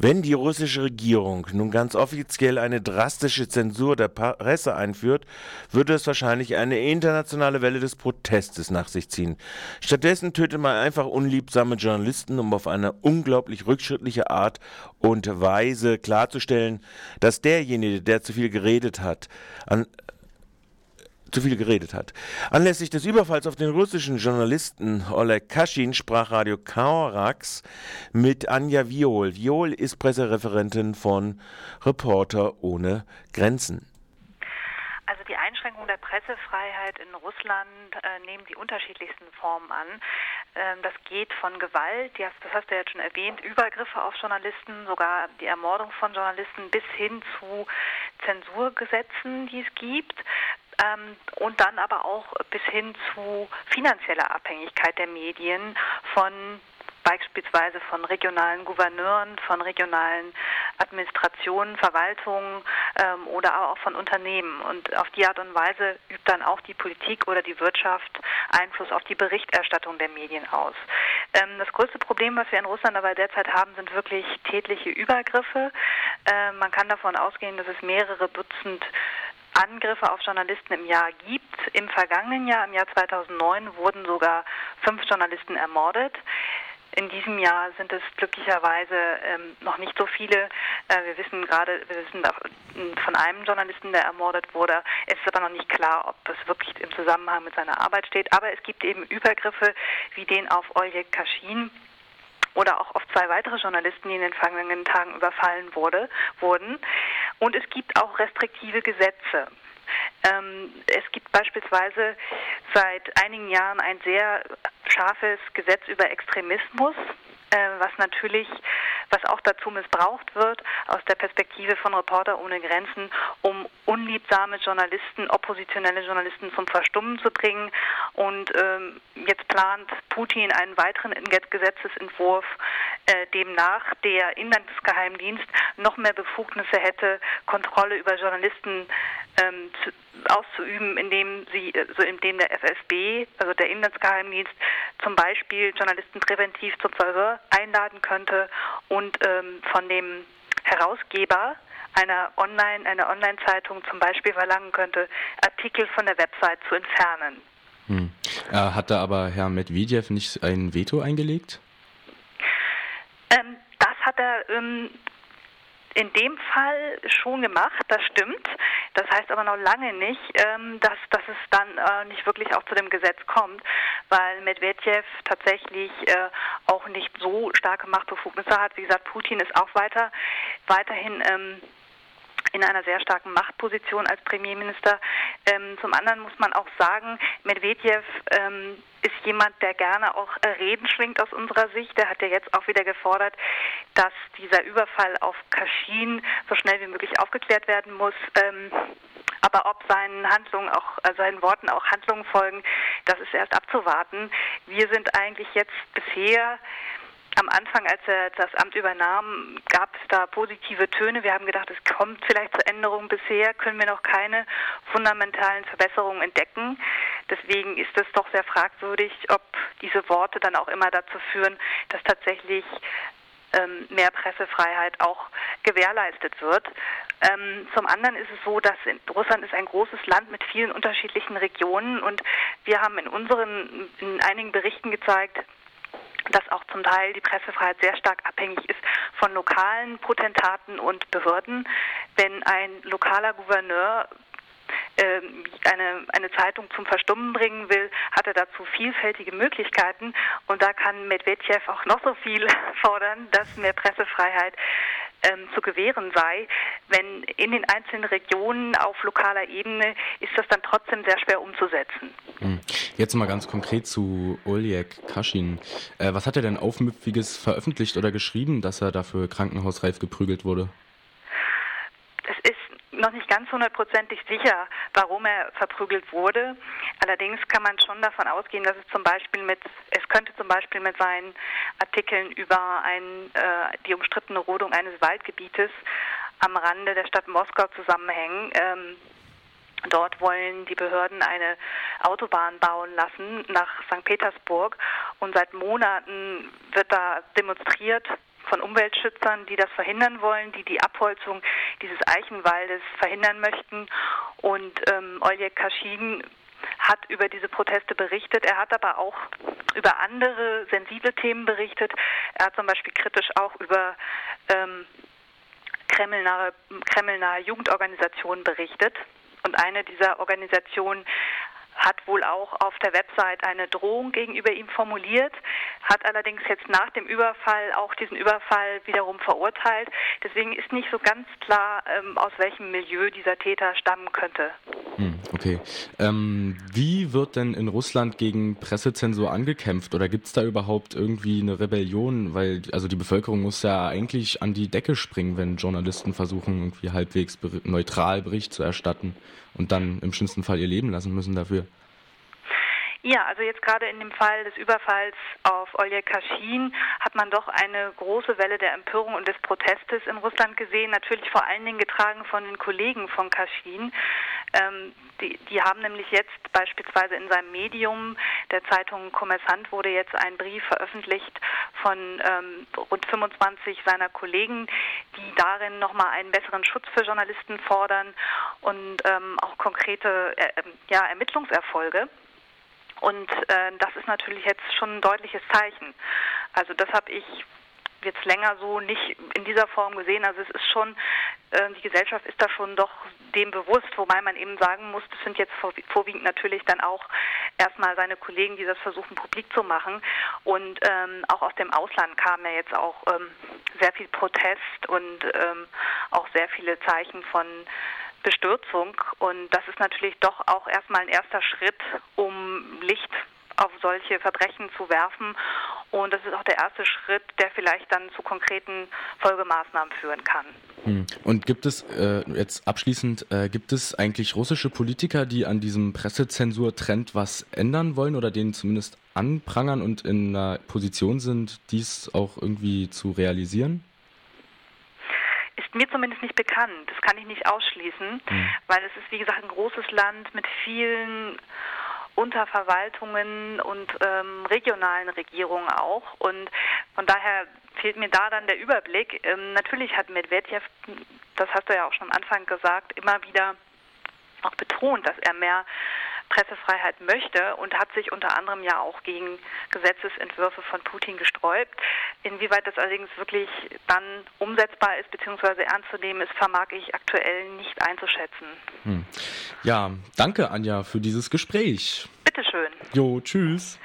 Wenn die russische Regierung nun ganz offiziell eine drastische Zensur der Presse einführt, würde es wahrscheinlich eine internationale Welle des Protestes nach sich ziehen. Stattdessen tötet man einfach unliebsame Journalisten, um auf eine unglaublich rückschrittliche Art und Weise klarzustellen, dass derjenige, der zu viel geredet hat, an zu viel geredet hat. Anlässlich des Überfalls auf den russischen Journalisten Oleg Kaschin sprach Radio Kaurax mit Anja Viol. Viol ist Pressereferentin von Reporter ohne Grenzen. Also die Einschränkung der Pressefreiheit in Russland äh, nehmen die unterschiedlichsten Formen an. Ähm, das geht von Gewalt, das hast du ja schon erwähnt, Übergriffe auf Journalisten, sogar die Ermordung von Journalisten bis hin zu Zensurgesetzen, die es gibt ähm, und dann aber auch bis hin zu finanzieller Abhängigkeit der Medien von beispielsweise von regionalen Gouverneuren, von regionalen Administrationen, Verwaltungen ähm, oder aber auch von Unternehmen. Und auf die Art und Weise übt dann auch die Politik oder die Wirtschaft Einfluss auf die Berichterstattung der Medien aus. Ähm, das größte Problem, was wir in Russland aber derzeit haben, sind wirklich tätliche Übergriffe. Ähm, man kann davon ausgehen, dass es mehrere Dutzend Angriffe auf Journalisten im Jahr gibt. Im vergangenen Jahr, im Jahr 2009, wurden sogar fünf Journalisten ermordet. In diesem Jahr sind es glücklicherweise ähm, noch nicht so viele. Äh, wir wissen gerade, wir wissen von einem Journalisten, der ermordet wurde. Es ist aber noch nicht klar, ob es wirklich im Zusammenhang mit seiner Arbeit steht. Aber es gibt eben Übergriffe wie den auf Oleg Kaschin oder auch auf zwei weitere Journalisten, die in den vergangenen Tagen überfallen wurde, wurden. Und es gibt auch restriktive Gesetze. Ähm, es gibt beispielsweise seit einigen Jahren ein sehr scharfes Gesetz über Extremismus, äh, was natürlich was auch dazu missbraucht wird aus der Perspektive von Reporter ohne Grenzen, um unliebsame Journalisten, oppositionelle Journalisten zum Verstummen zu bringen. Und ähm, jetzt plant Putin einen weiteren Gesetzesentwurf, äh, demnach der Inlandsgeheimdienst noch mehr Befugnisse hätte, Kontrolle über Journalisten ähm, zu, auszuüben, indem sie, also indem der FSB, also der Inlandsgeheimdienst, zum Beispiel Journalisten präventiv zum Verhör einladen könnte und ähm, von dem Herausgeber einer Online, einer Online-Zeitung zum Beispiel verlangen könnte, Artikel von der Website zu entfernen. Hm. Äh, hat da aber Herr Medvedev nicht ein Veto eingelegt? Er ähm, in dem Fall schon gemacht, das stimmt. Das heißt aber noch lange nicht, ähm, dass, dass es dann äh, nicht wirklich auch zu dem Gesetz kommt, weil Medvedev tatsächlich äh, auch nicht so starke Machtbefugnisse hat. Wie gesagt, Putin ist auch weiter, weiterhin ähm, in einer sehr starken Machtposition als Premierminister. Ähm, zum anderen muss man auch sagen, Medvedev ähm, ist jemand, der gerne auch äh, Reden schwingt aus unserer Sicht. Der hat ja jetzt auch wieder gefordert, dass dieser Überfall auf Kaschin so schnell wie möglich aufgeklärt werden muss. Ähm, aber ob seinen Handlungen auch, äh, seinen Worten auch Handlungen folgen, das ist erst abzuwarten. Wir sind eigentlich jetzt bisher am Anfang, als er das Amt übernahm, gab es da positive Töne. Wir haben gedacht, es kommt vielleicht zur Änderung. Bisher können wir noch keine fundamentalen Verbesserungen entdecken. Deswegen ist es doch sehr fragwürdig, ob diese Worte dann auch immer dazu führen, dass tatsächlich ähm, mehr Pressefreiheit auch gewährleistet wird. Ähm, zum anderen ist es so, dass Russland ist ein großes Land mit vielen unterschiedlichen Regionen und wir haben in unseren in einigen Berichten gezeigt, dass auch zum Teil die Pressefreiheit sehr stark abhängig ist von lokalen Potentaten und Behörden. Wenn ein lokaler Gouverneur ähm, eine, eine Zeitung zum Verstummen bringen will, hat er dazu vielfältige Möglichkeiten und da kann Medvedev auch noch so viel fordern, dass mehr Pressefreiheit ähm, zu gewähren sei. Wenn in den einzelnen Regionen auf lokaler Ebene ist das dann trotzdem sehr schwer umzusetzen. Hm. Jetzt mal ganz konkret zu Oleg Kaschin. Äh, was hat er denn Aufmüpfiges veröffentlicht oder geschrieben, dass er dafür krankenhausreif geprügelt wurde? Es ist noch nicht ganz hundertprozentig sicher, warum er verprügelt wurde. Allerdings kann man schon davon ausgehen, dass es zum Beispiel mit, es könnte zum Beispiel mit seinen Artikeln über ein, äh, die umstrittene Rodung eines Waldgebietes am Rande der Stadt Moskau zusammenhängen. Ähm, Dort wollen die Behörden eine Autobahn bauen lassen nach St. Petersburg und seit Monaten wird da demonstriert von Umweltschützern, die das verhindern wollen, die die Abholzung dieses Eichenwaldes verhindern möchten. Und ähm, Oljek Kashin hat über diese Proteste berichtet. Er hat aber auch über andere sensible Themen berichtet. Er hat zum Beispiel kritisch auch über ähm, kremlnahe, kremlnahe Jugendorganisationen berichtet. Und eine dieser Organisationen hat wohl auch auf der Website eine Drohung gegenüber ihm formuliert, hat allerdings jetzt nach dem Überfall auch diesen Überfall wiederum verurteilt. Deswegen ist nicht so ganz klar, ähm, aus welchem Milieu dieser Täter stammen könnte. Hm, okay. Ähm, wie wird denn in Russland gegen Pressezensur angekämpft oder gibt es da überhaupt irgendwie eine Rebellion? Weil also die Bevölkerung muss ja eigentlich an die Decke springen, wenn Journalisten versuchen, irgendwie halbwegs neutral Bericht zu erstatten und dann im schlimmsten Fall ihr Leben lassen müssen dafür. Ja, also jetzt gerade in dem Fall des Überfalls auf Oleg Kashin hat man doch eine große Welle der Empörung und des Protestes in Russland gesehen, natürlich vor allen Dingen getragen von den Kollegen von Kashin. Ähm, die, die, haben nämlich jetzt beispielsweise in seinem Medium, der Zeitung Kommersant, wurde jetzt ein Brief veröffentlicht von ähm, rund 25 seiner Kollegen, die darin nochmal einen besseren Schutz für Journalisten fordern und ähm, auch konkrete äh, ja, Ermittlungserfolge. Und äh, das ist natürlich jetzt schon ein deutliches Zeichen. Also das habe ich jetzt länger so nicht in dieser Form gesehen. Also es ist schon, die Gesellschaft ist da schon doch dem bewusst, wobei man eben sagen muss, das sind jetzt vorwiegend natürlich dann auch erstmal seine Kollegen, die das versuchen publik zu machen. Und ähm, auch aus dem Ausland kam ja jetzt auch ähm, sehr viel Protest und ähm, auch sehr viele Zeichen von Bestürzung. Und das ist natürlich doch auch erstmal ein erster Schritt, um Licht auf solche Verbrechen zu werfen. Und das ist auch der erste Schritt, der vielleicht dann zu konkreten Folgemaßnahmen führen kann. Hm. Und gibt es äh, jetzt abschließend, äh, gibt es eigentlich russische Politiker, die an diesem Pressezensur-Trend was ändern wollen oder den zumindest anprangern und in einer Position sind, dies auch irgendwie zu realisieren? ist mir zumindest nicht bekannt. Das kann ich nicht ausschließen, mhm. weil es ist, wie gesagt, ein großes Land mit vielen Unterverwaltungen und ähm, regionalen Regierungen auch. Und von daher fehlt mir da dann der Überblick. Ähm, natürlich hat Medvedev, das hast du ja auch schon am Anfang gesagt, immer wieder auch betont, dass er mehr Pressefreiheit möchte und hat sich unter anderem ja auch gegen Gesetzesentwürfe von Putin gesträubt. Inwieweit das allerdings wirklich dann umsetzbar ist bzw. ernst zu nehmen ist, vermag ich aktuell nicht einzuschätzen. Hm. Ja, danke Anja für dieses Gespräch. Bitteschön. Jo, tschüss.